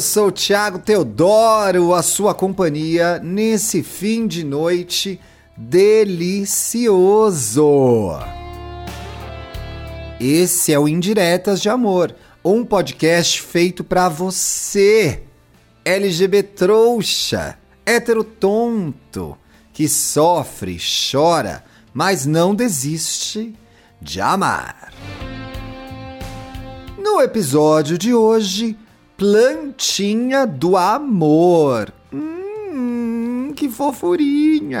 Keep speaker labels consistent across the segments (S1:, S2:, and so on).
S1: sou o Thiago Teodoro, a sua companhia nesse fim de noite delicioso. Esse é o Indiretas de Amor, um podcast feito para você, LGBT trouxa, hétero tonto, que sofre, chora, mas não desiste de amar. No episódio de hoje, Plantinha do Amor. Hum, que fofurinha!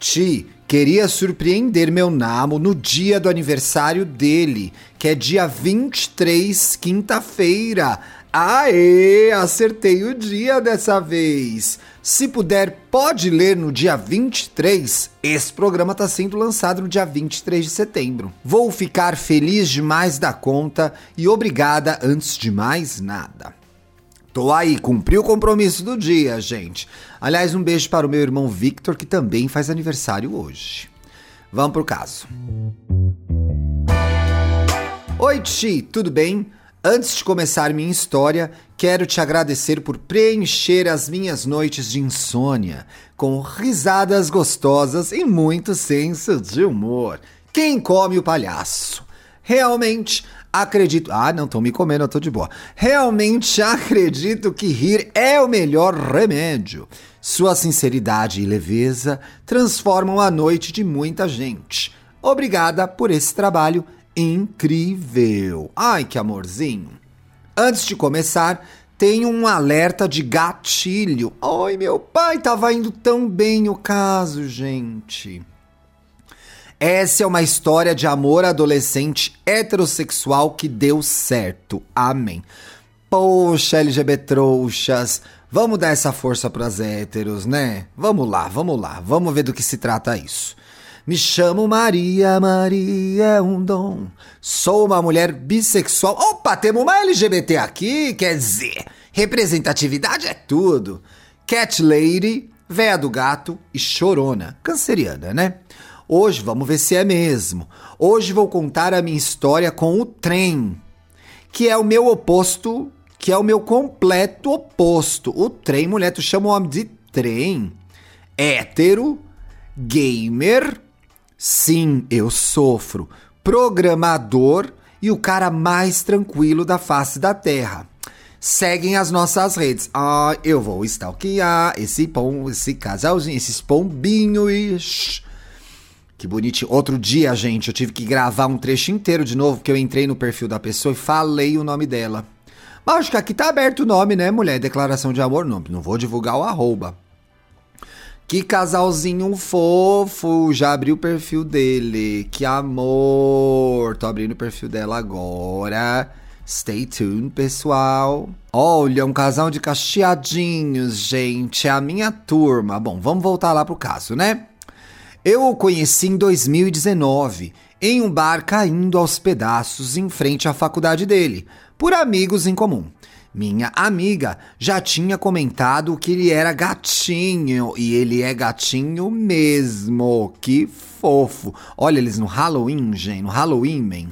S1: Ti, queria surpreender meu namo no dia do aniversário dele, que é dia 23, quinta-feira. Aê, acertei o dia dessa vez. Se puder, pode ler no dia 23. Esse programa está sendo lançado no dia 23 de setembro. Vou ficar feliz demais da conta e obrigada antes de mais nada. Tô aí, cumpri o compromisso do dia, gente. Aliás, um beijo para o meu irmão Victor, que também faz aniversário hoje. Vamos pro caso. Oi, Ti, tudo bem? Antes de começar minha história, quero te agradecer por preencher as minhas noites de insônia com risadas gostosas e muito senso de humor. Quem come o palhaço? Realmente acredito. Ah, não, estão me comendo, eu tô de boa. Realmente acredito que rir é o melhor remédio. Sua sinceridade e leveza transformam a noite de muita gente. Obrigada por esse trabalho incrível. Ai, que amorzinho. Antes de começar, tenho um alerta de gatilho. Ai, meu pai, tava indo tão bem o caso, gente. Essa é uma história de amor adolescente heterossexual que deu certo. Amém. Poxa, LGBT trouxas, vamos dar essa força pras héteros, né? Vamos lá, vamos lá, vamos ver do que se trata isso. Me chamo Maria, Maria é um dom. Sou uma mulher bissexual. Opa, temos uma LGBT aqui, quer dizer, representatividade é tudo. Cat Lady, véia do gato e chorona, canceriana, né? Hoje vamos ver se é mesmo. Hoje vou contar a minha história com o trem, que é o meu oposto, que é o meu completo oposto. O trem, mulher, tu chama o homem de trem. Hétero, gamer, Sim, eu sofro. Programador e o cara mais tranquilo da face da Terra. Seguem as nossas redes. Ah, eu vou stalkear esse pom, esse casalzinho, esses pombinhos. Que bonitinho. Outro dia, gente, eu tive que gravar um trecho inteiro de novo, porque eu entrei no perfil da pessoa e falei o nome dela. Mas acho que aqui tá aberto o nome, né, mulher? Declaração de amor, não. Não vou divulgar o arroba. Que casalzinho fofo! Já abri o perfil dele. Que amor! Tô abrindo o perfil dela agora. Stay tuned, pessoal. Olha, um casal de cacheadinhos, gente. É a minha turma. Bom, vamos voltar lá pro caso, né? Eu o conheci em 2019, em um bar caindo aos pedaços em frente à faculdade dele, por amigos em comum. Minha amiga já tinha comentado que ele era gatinho e ele é gatinho mesmo. Que fofo. Olha eles no Halloween, gente, no Halloween, man.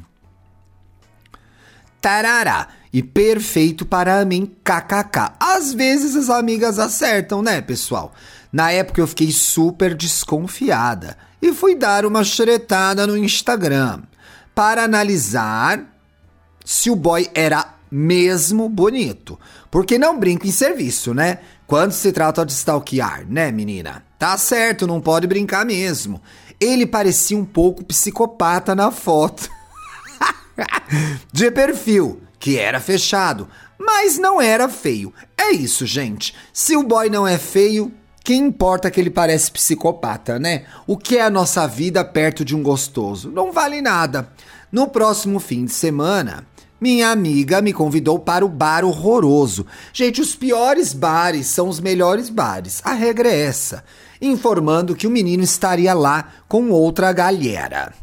S1: Tarará. E perfeito para mim, kkk. Às vezes as amigas acertam, né, pessoal? Na época eu fiquei super desconfiada e fui dar uma xeretada no Instagram para analisar se o boy era mesmo bonito. Porque não brinca em serviço, né? Quando se trata de stalkear, né, menina? Tá certo, não pode brincar mesmo. Ele parecia um pouco psicopata na foto. de perfil, que era fechado, mas não era feio. É isso, gente. Se o boy não é feio, quem importa que ele parece psicopata, né? O que é a nossa vida perto de um gostoso? Não vale nada. No próximo fim de semana, minha amiga me convidou para o bar horroroso. Gente, os piores bares são os melhores bares. A regra é essa. Informando que o menino estaria lá com outra galera.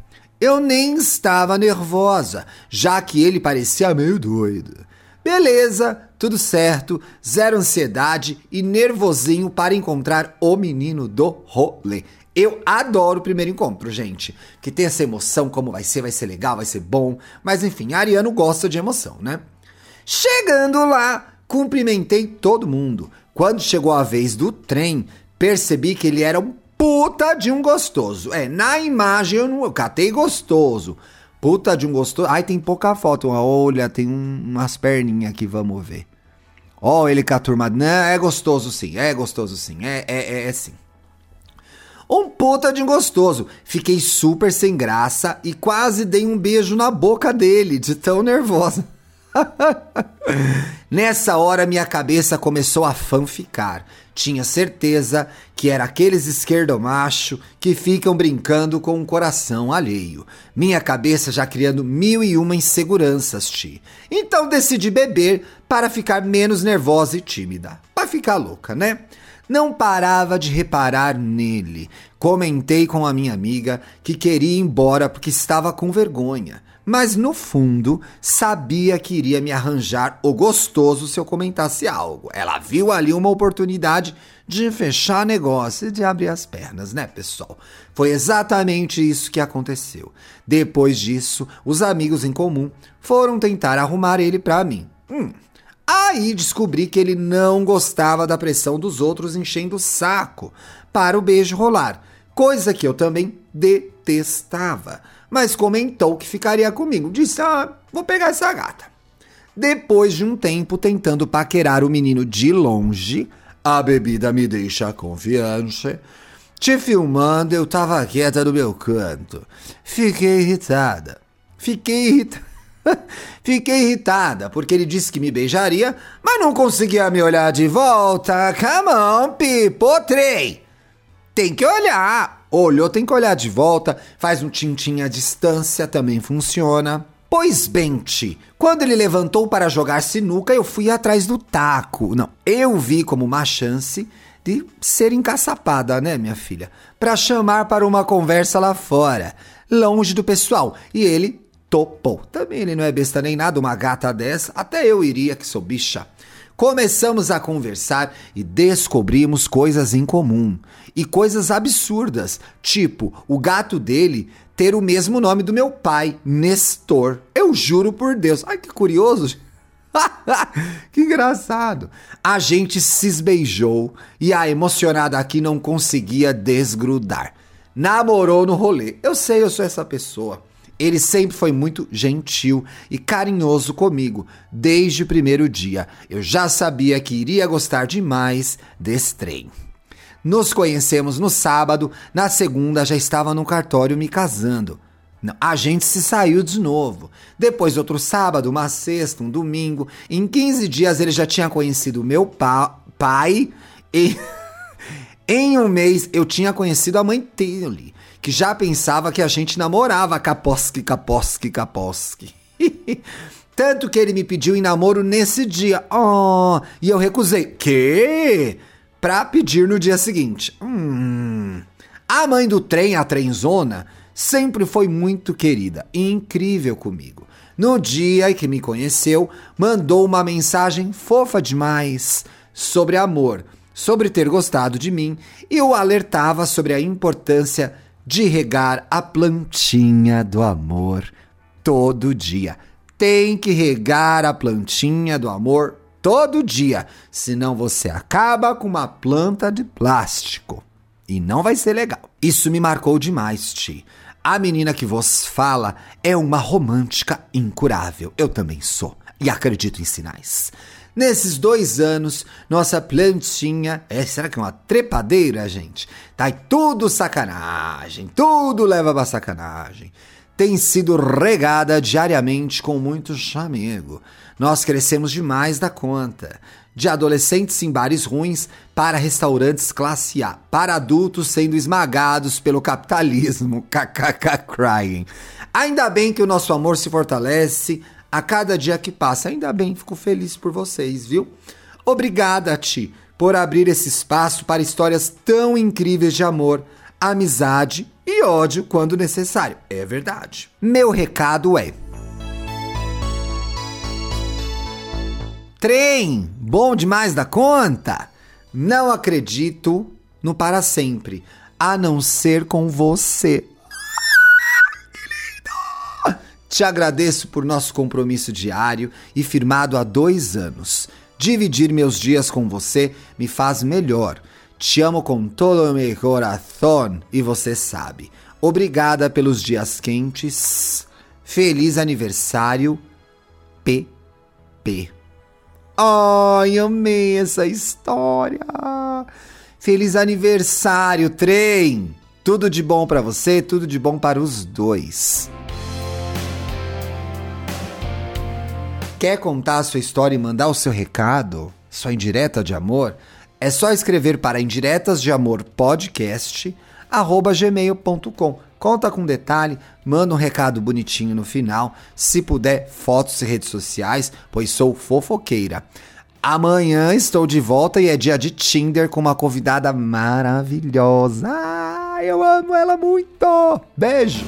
S1: Eu nem estava nervosa, já que ele parecia meio doido. Beleza, tudo certo, zero ansiedade e nervosinho para encontrar o menino do rolê. Eu adoro o primeiro encontro, gente. Que tem essa emoção, como vai ser, vai ser legal, vai ser bom. Mas enfim, Ariano gosta de emoção, né? Chegando lá, Cumprimentei todo mundo. Quando chegou a vez do trem, percebi que ele era um puta de um gostoso. É, na imagem eu não eu catei gostoso. Puta de um gostoso. Ai, tem pouca foto. Olha, tem um, umas perninhas aqui, vamos ver. Ó, oh, ele com a turma. Não, é gostoso sim, é gostoso sim, é, é, é, é sim. Um puta de gostoso. Fiquei super sem graça e quase dei um beijo na boca dele, de tão nervosa. Nessa hora minha cabeça começou a fanficar. Tinha certeza que era aqueles esquerdomacho que ficam brincando com um coração alheio. Minha cabeça já criando mil e uma inseguranças, Ti. Então decidi beber para ficar menos nervosa e tímida. Ficar louca, né? Não parava de reparar nele. Comentei com a minha amiga que queria ir embora porque estava com vergonha mas no fundo sabia que iria me arranjar o gostoso se eu comentasse algo. Ela viu ali uma oportunidade de fechar negócio e de abrir as pernas, né, pessoal? Foi exatamente isso que aconteceu. Depois disso, os amigos em comum foram tentar arrumar ele para mim. Hum. Aí descobri que ele não gostava da pressão dos outros enchendo o saco para o beijo rolar, coisa que eu também detestava mas comentou que ficaria comigo. Disse: Ah, vou pegar essa gata. Depois de um tempo tentando paquerar o menino de longe, a bebida me deixa confiante. Te filmando, eu tava quieta no meu canto. Fiquei irritada. Fiquei irritada. Fiquei irritada porque ele disse que me beijaria, mas não conseguia me olhar de volta. Come on, pipotrei! Tem que olhar. Olhou, tem que olhar de volta, faz um tintim à distância, também funciona. Pois bem, Ti, quando ele levantou para jogar sinuca, eu fui atrás do taco. Não, eu vi como uma chance de ser encaçapada, né, minha filha? Para chamar para uma conversa lá fora, longe do pessoal. E ele topou. Também ele não é besta nem nada, uma gata dessa, até eu iria, que sou bicha. Começamos a conversar e descobrimos coisas em comum. E coisas absurdas, tipo o gato dele ter o mesmo nome do meu pai, Nestor. Eu juro por Deus. Ai, que curioso. que engraçado. A gente se esbeijou e a emocionada aqui não conseguia desgrudar. Namorou no rolê. Eu sei, eu sou essa pessoa. Ele sempre foi muito gentil e carinhoso comigo, desde o primeiro dia. Eu já sabia que iria gostar demais desse trem. Nos conhecemos no sábado, na segunda já estava no cartório me casando. A gente se saiu de novo. Depois outro sábado, uma sexta, um domingo. Em 15 dias ele já tinha conhecido meu pa pai e em um mês eu tinha conhecido a mãe dele que já pensava que a gente namorava Kaposki, Kaposki, Kaposki. Tanto que ele me pediu em namoro nesse dia. Oh, e eu recusei. Que? Pra pedir no dia seguinte. Hum. A mãe do trem, a trenzona, sempre foi muito querida incrível comigo. No dia em que me conheceu, mandou uma mensagem fofa demais sobre amor, sobre ter gostado de mim e o alertava sobre a importância de regar a plantinha do amor todo dia. Tem que regar a plantinha do amor todo dia, senão você acaba com uma planta de plástico. E não vai ser legal. Isso me marcou demais, Ti. A menina que vos fala é uma romântica incurável. Eu também sou e acredito em sinais. Nesses dois anos, nossa plantinha. É, será que é uma trepadeira, gente? Tá tudo sacanagem, tudo leva pra sacanagem. Tem sido regada diariamente com muito chamego. Nós crescemos demais da conta. De adolescentes em bares ruins para restaurantes classe A, para adultos sendo esmagados pelo capitalismo. KKK crying. Ainda bem que o nosso amor se fortalece a cada dia que passa. Ainda bem, fico feliz por vocês, viu? Obrigada, Ti, por abrir esse espaço para histórias tão incríveis de amor, amizade e ódio quando necessário. É verdade. Meu recado é: Trem, bom demais da conta? Não acredito no para sempre, a não ser com você. Te agradeço por nosso compromisso diário e firmado há dois anos. Dividir meus dias com você me faz melhor. Te amo com todo o meu coração e você sabe. Obrigada pelos dias quentes. Feliz aniversário, PP. Ai, amei essa história. Feliz aniversário, trem. Tudo de bom para você, tudo de bom para os dois. Quer contar a sua história e mandar o seu recado, sua indireta de amor? É só escrever para indiretas de amor podcast gmail.com. Conta com detalhe, manda um recado bonitinho no final, se puder, fotos e redes sociais, pois sou fofoqueira. Amanhã estou de volta e é dia de Tinder com uma convidada maravilhosa. Eu amo ela muito. Beijo.